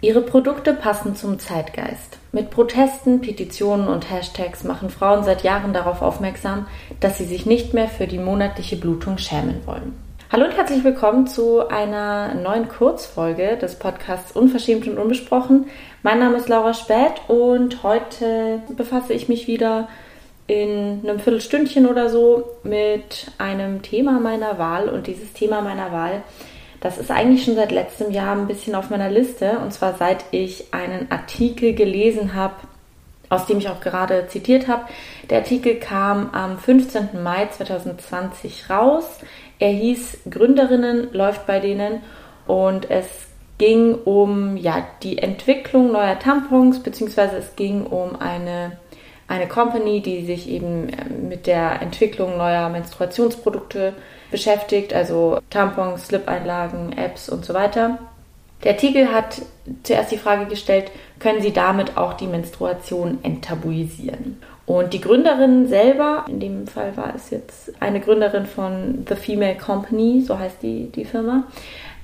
Ihre Produkte passen zum Zeitgeist. Mit Protesten, Petitionen und Hashtags machen Frauen seit Jahren darauf aufmerksam, dass sie sich nicht mehr für die monatliche Blutung schämen wollen. Hallo und herzlich willkommen zu einer neuen Kurzfolge des Podcasts Unverschämt und Unbesprochen. Mein Name ist Laura Späth und heute befasse ich mich wieder in einem Viertelstündchen oder so mit einem Thema meiner Wahl und dieses Thema meiner Wahl das ist eigentlich schon seit letztem Jahr ein bisschen auf meiner Liste und zwar seit ich einen Artikel gelesen habe, aus dem ich auch gerade zitiert habe. Der Artikel kam am 15. Mai 2020 raus. Er hieß Gründerinnen läuft bei denen und es ging um ja, die Entwicklung neuer Tampons, beziehungsweise es ging um eine, eine Company, die sich eben äh, mit der Entwicklung neuer Menstruationsprodukte beschäftigt, also Tampons, Slip-Einlagen, Apps und so weiter. Der Artikel hat zuerst die Frage gestellt, können Sie damit auch die Menstruation enttabuisieren? Und die Gründerin selber, in dem Fall war es jetzt eine Gründerin von The Female Company, so heißt die, die Firma,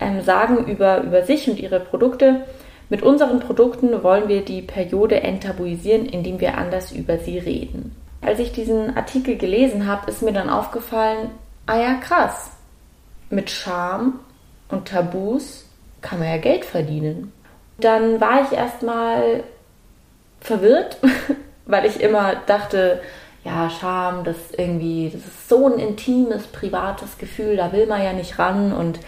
ähm, sagen über, über sich und ihre Produkte, mit unseren Produkten wollen wir die Periode enttabuisieren, indem wir anders über sie reden. Als ich diesen Artikel gelesen habe, ist mir dann aufgefallen, ah ja, krass, mit Scham und Tabus kann man ja Geld verdienen. Dann war ich erstmal verwirrt, weil ich immer dachte, ja, Scham, das irgendwie, das ist so ein intimes, privates Gefühl, da will man ja nicht ran und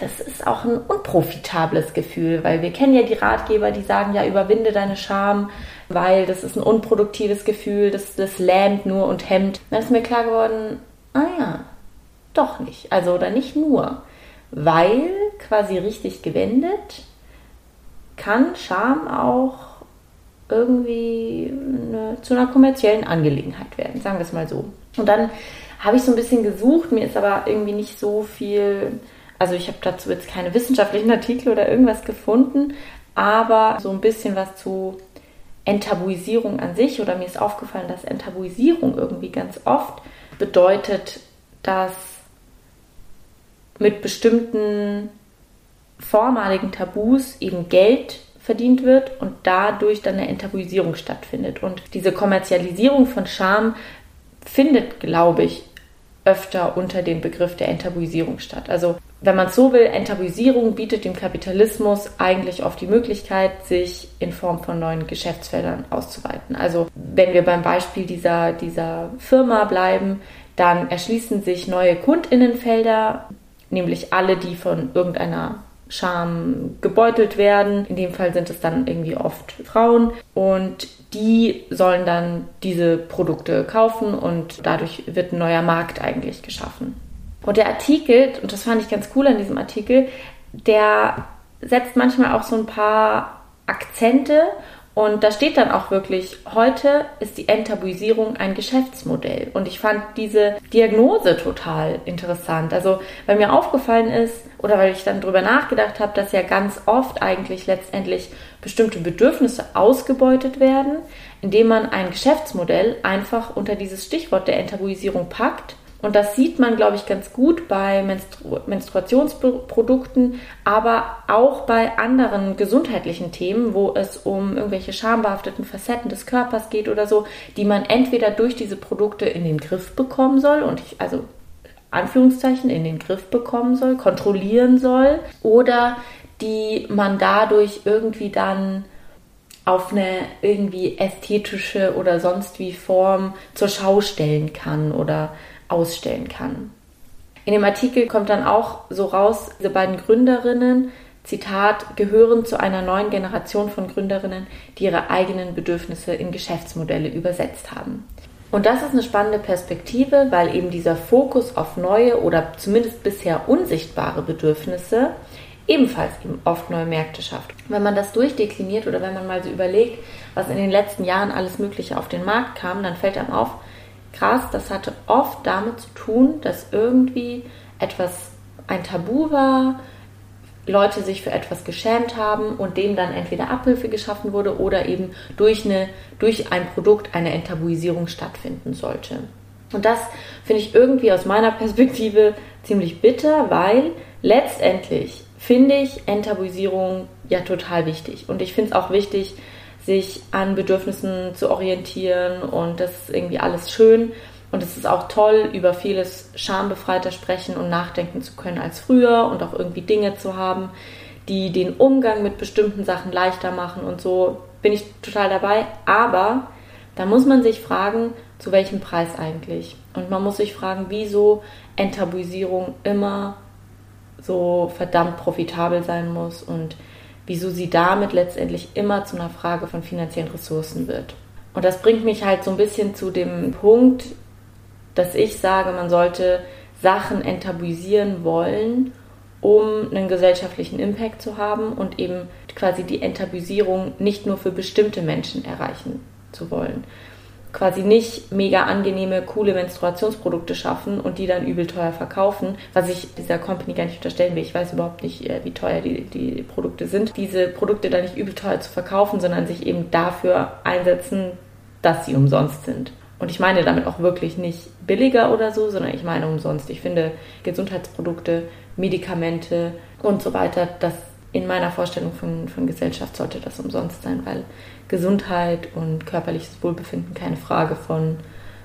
das ist auch ein unprofitables Gefühl, weil wir kennen ja die Ratgeber, die sagen ja, überwinde deine Scham, weil das ist ein unproduktives Gefühl, das, das lähmt nur und hemmt. Dann ist mir klar geworden, ah ja, doch nicht. Also oder nicht nur, weil quasi richtig gewendet kann Scham auch irgendwie eine, zu einer kommerziellen Angelegenheit werden, sagen wir es mal so. Und dann habe ich so ein bisschen gesucht, mir ist aber irgendwie nicht so viel, also ich habe dazu jetzt keine wissenschaftlichen Artikel oder irgendwas gefunden, aber so ein bisschen was zu Enttabuisierung an sich oder mir ist aufgefallen, dass Enttabuisierung irgendwie ganz oft bedeutet, dass mit bestimmten vormaligen Tabus eben Geld verdient wird und dadurch dann eine Enttabuisierung stattfindet. Und diese Kommerzialisierung von Scham findet, glaube ich, öfter unter dem Begriff der Enttabuisierung statt. Also wenn man es so will, Enttabuisierung bietet dem Kapitalismus eigentlich oft die Möglichkeit, sich in Form von neuen Geschäftsfeldern auszuweiten. Also wenn wir beim Beispiel dieser, dieser Firma bleiben, dann erschließen sich neue Kundinnenfelder, nämlich alle, die von irgendeiner Scham gebeutelt werden. In dem Fall sind es dann irgendwie oft Frauen und die sollen dann diese Produkte kaufen und dadurch wird ein neuer Markt eigentlich geschaffen. Und der Artikel, und das fand ich ganz cool an diesem Artikel, der setzt manchmal auch so ein paar Akzente und da steht dann auch wirklich, heute ist die Enttabuisierung ein Geschäftsmodell. Und ich fand diese Diagnose total interessant. Also, weil mir aufgefallen ist, oder weil ich dann drüber nachgedacht habe, dass ja ganz oft eigentlich letztendlich bestimmte Bedürfnisse ausgebeutet werden, indem man ein Geschäftsmodell einfach unter dieses Stichwort der Enttabuisierung packt und das sieht man, glaube ich, ganz gut bei Menstru Menstruationsprodukten, aber auch bei anderen gesundheitlichen Themen, wo es um irgendwelche schambehafteten Facetten des Körpers geht oder so, die man entweder durch diese Produkte in den Griff bekommen soll und ich, also Anführungszeichen in den Griff bekommen soll, kontrollieren soll oder die man dadurch irgendwie dann auf eine irgendwie ästhetische oder sonst wie Form zur Schau stellen kann oder ausstellen kann. In dem Artikel kommt dann auch so raus, diese beiden Gründerinnen, Zitat, gehören zu einer neuen Generation von Gründerinnen, die ihre eigenen Bedürfnisse in Geschäftsmodelle übersetzt haben. Und das ist eine spannende Perspektive, weil eben dieser Fokus auf neue oder zumindest bisher unsichtbare Bedürfnisse ebenfalls eben oft neue Märkte schafft. Wenn man das durchdekliniert oder wenn man mal so überlegt, was in den letzten Jahren alles Mögliche auf den Markt kam, dann fällt einem auf, krass, das hatte oft damit zu tun, dass irgendwie etwas ein Tabu war, Leute sich für etwas geschämt haben und dem dann entweder Abhilfe geschaffen wurde oder eben durch, eine, durch ein Produkt eine Enttabuisierung stattfinden sollte. Und das finde ich irgendwie aus meiner Perspektive ziemlich bitter, weil letztendlich finde ich Enttabuisierung ja total wichtig. Und ich finde es auch wichtig, sich an Bedürfnissen zu orientieren und das ist irgendwie alles schön. Und es ist auch toll, über vieles schambefreiter sprechen und nachdenken zu können als früher und auch irgendwie Dinge zu haben, die den Umgang mit bestimmten Sachen leichter machen und so bin ich total dabei. Aber da muss man sich fragen, zu welchem Preis eigentlich? Und man muss sich fragen, wieso Enttabuisierung immer so verdammt profitabel sein muss und wieso sie damit letztendlich immer zu einer Frage von finanziellen Ressourcen wird. Und das bringt mich halt so ein bisschen zu dem Punkt, dass ich sage, man sollte Sachen enttabuisieren wollen, um einen gesellschaftlichen Impact zu haben und eben quasi die Enttabuisierung nicht nur für bestimmte Menschen erreichen zu wollen. Quasi nicht mega angenehme, coole Menstruationsprodukte schaffen und die dann übel teuer verkaufen, was ich dieser Company gar nicht unterstellen will. Ich weiß überhaupt nicht, äh, wie teuer die, die Produkte sind. Diese Produkte dann nicht übel teuer zu verkaufen, sondern sich eben dafür einsetzen, dass sie umsonst sind. Und ich meine damit auch wirklich nicht billiger oder so, sondern ich meine umsonst. Ich finde Gesundheitsprodukte, Medikamente und so weiter, das in meiner Vorstellung von, von Gesellschaft sollte das umsonst sein, weil Gesundheit und körperliches Wohlbefinden keine Frage von,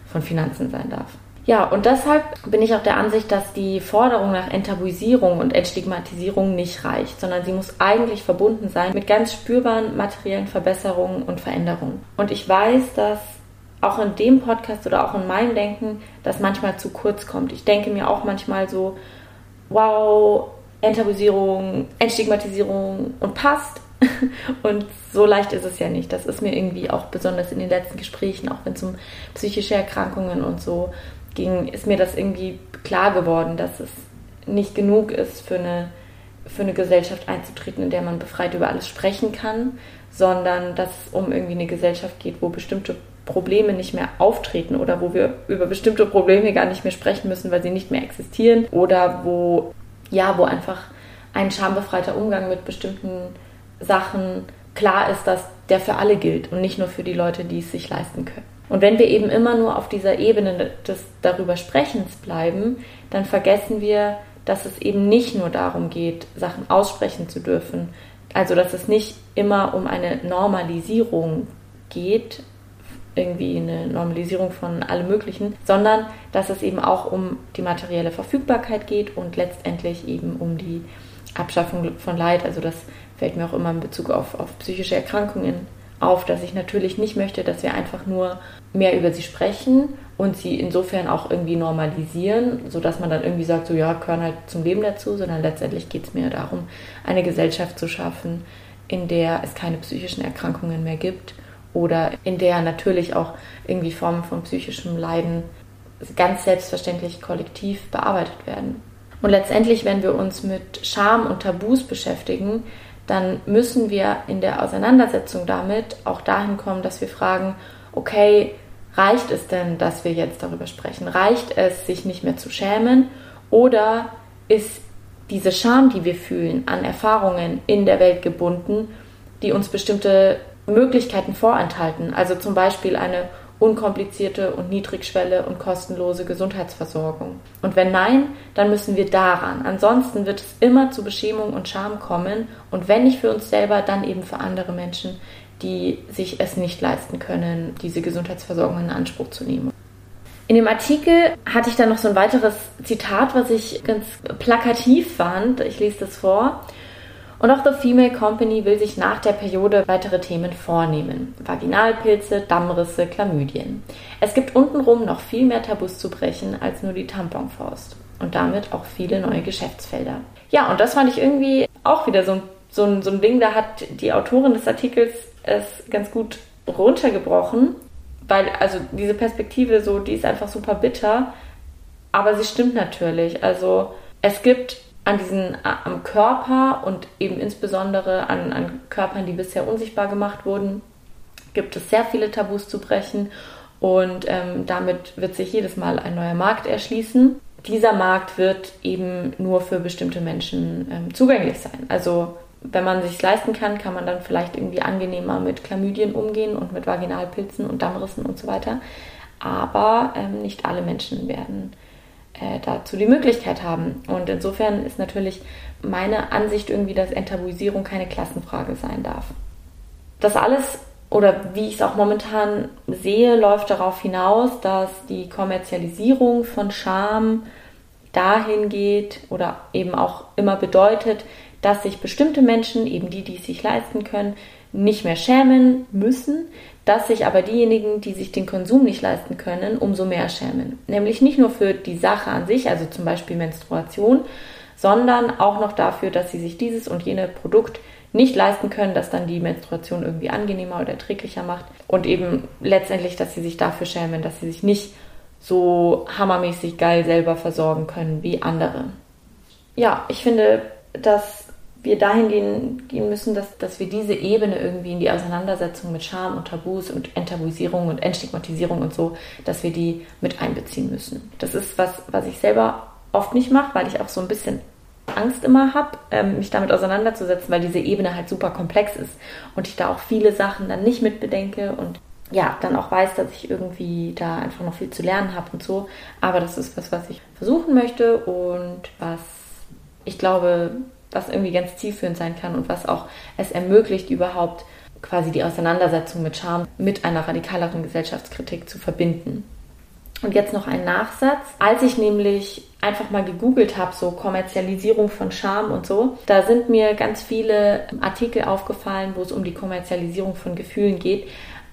von Finanzen sein darf. Ja, und deshalb bin ich auch der Ansicht, dass die Forderung nach Enttabuisierung und Entstigmatisierung nicht reicht, sondern sie muss eigentlich verbunden sein mit ganz spürbaren materiellen Verbesserungen und Veränderungen. Und ich weiß, dass auch in dem Podcast oder auch in meinem Denken das manchmal zu kurz kommt. Ich denke mir auch manchmal so, wow, Enttabuisierung, Entstigmatisierung und passt. Und so leicht ist es ja nicht. Das ist mir irgendwie auch besonders in den letzten Gesprächen, auch wenn es um psychische Erkrankungen und so ging, ist mir das irgendwie klar geworden, dass es nicht genug ist, für eine, für eine Gesellschaft einzutreten, in der man befreit über alles sprechen kann, sondern dass es um irgendwie eine Gesellschaft geht, wo bestimmte Probleme nicht mehr auftreten oder wo wir über bestimmte Probleme gar nicht mehr sprechen müssen, weil sie nicht mehr existieren oder wo ja, wo einfach ein schambefreiter Umgang mit bestimmten Sachen klar ist, dass der für alle gilt und nicht nur für die Leute, die es sich leisten können. Und wenn wir eben immer nur auf dieser Ebene des darüber Sprechens bleiben, dann vergessen wir, dass es eben nicht nur darum geht, Sachen aussprechen zu dürfen. Also dass es nicht immer um eine Normalisierung geht, irgendwie eine Normalisierung von allem Möglichen, sondern dass es eben auch um die materielle Verfügbarkeit geht und letztendlich eben um die Abschaffung von Leid. Also das fällt mir auch immer in Bezug auf, auf psychische Erkrankungen auf, dass ich natürlich nicht möchte, dass wir einfach nur mehr über sie sprechen und sie insofern auch irgendwie normalisieren, sodass man dann irgendwie sagt, so ja, gehören halt zum Leben dazu, sondern letztendlich geht es mir darum, eine Gesellschaft zu schaffen, in der es keine psychischen Erkrankungen mehr gibt oder in der natürlich auch irgendwie Formen von psychischem Leiden ganz selbstverständlich kollektiv bearbeitet werden. Und letztendlich, wenn wir uns mit Scham und Tabus beschäftigen, dann müssen wir in der Auseinandersetzung damit auch dahin kommen, dass wir fragen, okay, reicht es denn, dass wir jetzt darüber sprechen? Reicht es, sich nicht mehr zu schämen? Oder ist diese Scham, die wir fühlen, an Erfahrungen in der Welt gebunden, die uns bestimmte Möglichkeiten vorenthalten, also zum Beispiel eine unkomplizierte und niedrigschwelle und kostenlose Gesundheitsversorgung? Und wenn nein, dann müssen wir daran. Ansonsten wird es immer zu Beschämung und Scham kommen und wenn nicht für uns selber, dann eben für andere Menschen, die sich es nicht leisten können, diese Gesundheitsversorgung in Anspruch zu nehmen. In dem Artikel hatte ich dann noch so ein weiteres Zitat, was ich ganz plakativ fand. Ich lese das vor. Und auch The Female Company will sich nach der Periode weitere Themen vornehmen. Vaginalpilze, Dammrisse, Chlamydien. Es gibt untenrum noch viel mehr Tabus zu brechen als nur die Tamponfaust. Und damit auch viele neue Geschäftsfelder. Ja, und das fand ich irgendwie auch wieder so ein, so so ein Ding, da hat die Autorin des Artikels es ganz gut runtergebrochen. Weil, also diese Perspektive so, die ist einfach super bitter. Aber sie stimmt natürlich. Also es gibt an diesen, am Körper und eben insbesondere an, an Körpern, die bisher unsichtbar gemacht wurden, gibt es sehr viele Tabus zu brechen und ähm, damit wird sich jedes Mal ein neuer Markt erschließen. Dieser Markt wird eben nur für bestimmte Menschen ähm, zugänglich sein. Also wenn man sich leisten kann, kann man dann vielleicht irgendwie angenehmer mit Chlamydien umgehen und mit Vaginalpilzen und Dammrissen und so weiter. Aber ähm, nicht alle Menschen werden äh, dazu die Möglichkeit haben. Und insofern ist natürlich meine Ansicht irgendwie, dass Enttabuisierung keine Klassenfrage sein darf. Das alles oder wie ich es auch momentan sehe, läuft darauf hinaus, dass die Kommerzialisierung von Scham dahin geht oder eben auch immer bedeutet, dass sich bestimmte Menschen, eben die, die es sich leisten können, nicht mehr schämen müssen, dass sich aber diejenigen, die sich den Konsum nicht leisten können, umso mehr schämen. Nämlich nicht nur für die Sache an sich, also zum Beispiel Menstruation, sondern auch noch dafür, dass sie sich dieses und jene Produkt nicht leisten können, das dann die Menstruation irgendwie angenehmer oder erträglicher macht. Und eben letztendlich, dass sie sich dafür schämen, dass sie sich nicht so hammermäßig geil selber versorgen können wie andere. Ja, ich finde, dass wir dahin gehen, gehen müssen, dass, dass wir diese Ebene irgendwie in die Auseinandersetzung mit Scham und Tabus und Enttabuisierung und Entstigmatisierung und so, dass wir die mit einbeziehen müssen. Das ist was, was ich selber oft nicht mache, weil ich auch so ein bisschen Angst immer habe, ähm, mich damit auseinanderzusetzen, weil diese Ebene halt super komplex ist und ich da auch viele Sachen dann nicht mitbedenke und ja, dann auch weiß, dass ich irgendwie da einfach noch viel zu lernen habe und so. Aber das ist was, was ich versuchen möchte und was ich glaube, was irgendwie ganz zielführend sein kann und was auch es ermöglicht, überhaupt quasi die Auseinandersetzung mit Scham mit einer radikaleren Gesellschaftskritik zu verbinden. Und jetzt noch ein Nachsatz. Als ich nämlich einfach mal gegoogelt habe, so Kommerzialisierung von Scham und so, da sind mir ganz viele Artikel aufgefallen, wo es um die Kommerzialisierung von Gefühlen geht.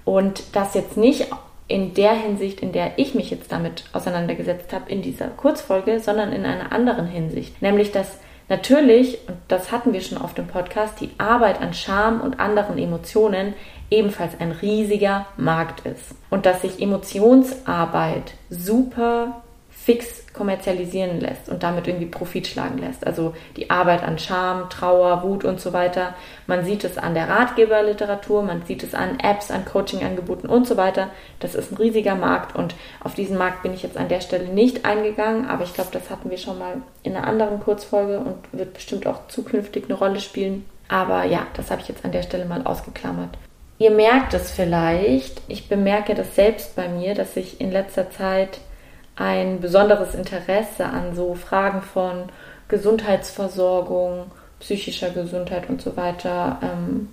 Und das jetzt nicht in der Hinsicht, in der ich mich jetzt damit auseinandergesetzt habe in dieser Kurzfolge, sondern in einer anderen Hinsicht. Nämlich, dass natürlich, und das hatten wir schon auf dem Podcast, die Arbeit an Scham und anderen Emotionen ebenfalls ein riesiger Markt ist. Und dass sich Emotionsarbeit super fix kommerzialisieren lässt und damit irgendwie Profit schlagen lässt. Also die Arbeit an Scham, Trauer, Wut und so weiter. Man sieht es an der Ratgeberliteratur, man sieht es an Apps, an Coachingangeboten und so weiter. Das ist ein riesiger Markt und auf diesen Markt bin ich jetzt an der Stelle nicht eingegangen, aber ich glaube, das hatten wir schon mal in einer anderen Kurzfolge und wird bestimmt auch zukünftig eine Rolle spielen. Aber ja, das habe ich jetzt an der Stelle mal ausgeklammert. Ihr merkt es vielleicht, ich bemerke das selbst bei mir, dass ich in letzter Zeit ein besonderes Interesse an so Fragen von Gesundheitsversorgung, psychischer Gesundheit und so weiter ähm,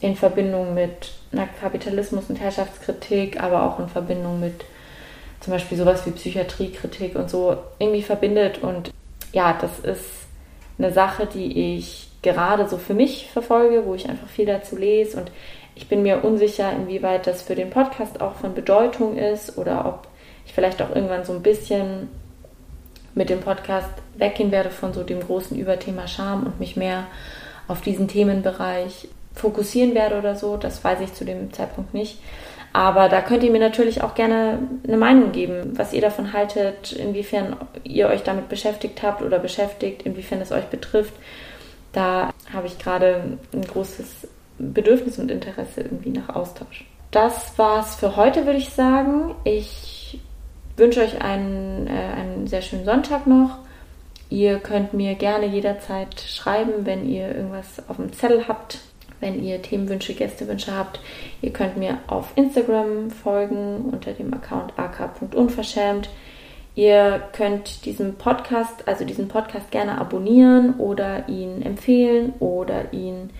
in Verbindung mit na, Kapitalismus und Herrschaftskritik, aber auch in Verbindung mit zum Beispiel sowas wie Psychiatriekritik und so irgendwie verbindet. Und ja, das ist eine Sache, die ich gerade so für mich verfolge, wo ich einfach viel dazu lese und ich bin mir unsicher, inwieweit das für den Podcast auch von Bedeutung ist oder ob ich vielleicht auch irgendwann so ein bisschen mit dem Podcast weggehen werde von so dem großen Überthema Scham und mich mehr auf diesen Themenbereich fokussieren werde oder so. Das weiß ich zu dem Zeitpunkt nicht. Aber da könnt ihr mir natürlich auch gerne eine Meinung geben, was ihr davon haltet, inwiefern ihr euch damit beschäftigt habt oder beschäftigt, inwiefern es euch betrifft. Da habe ich gerade ein großes Bedürfnis und Interesse irgendwie nach Austausch. Das war's für heute, würde ich sagen. Ich wünsche euch einen, äh, einen sehr schönen Sonntag noch. Ihr könnt mir gerne jederzeit schreiben, wenn ihr irgendwas auf dem Zettel habt, wenn ihr Themenwünsche, Gästewünsche habt. Ihr könnt mir auf Instagram folgen unter dem Account ak.unverschämt. Ihr könnt diesen Podcast, also diesen Podcast gerne abonnieren oder ihn empfehlen oder ihn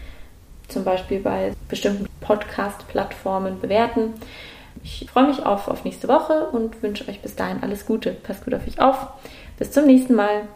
zum Beispiel bei bestimmten Podcast-Plattformen bewerten. Ich freue mich auf, auf nächste Woche und wünsche euch bis dahin alles Gute. Passt gut auf euch auf. Bis zum nächsten Mal.